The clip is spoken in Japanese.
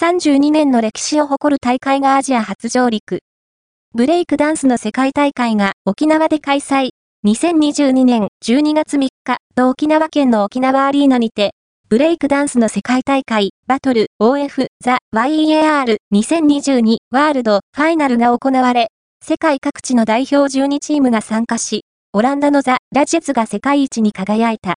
32年の歴史を誇る大会がアジア初上陸。ブレイクダンスの世界大会が沖縄で開催。2022年12月3日、と沖縄県の沖縄アリーナにて、ブレイクダンスの世界大会、バトル、OF、ザ、YEAR、2022ワールド、ファイナルが行われ、世界各地の代表12チームが参加し、オランダのザ・ラジェツが世界一に輝いた。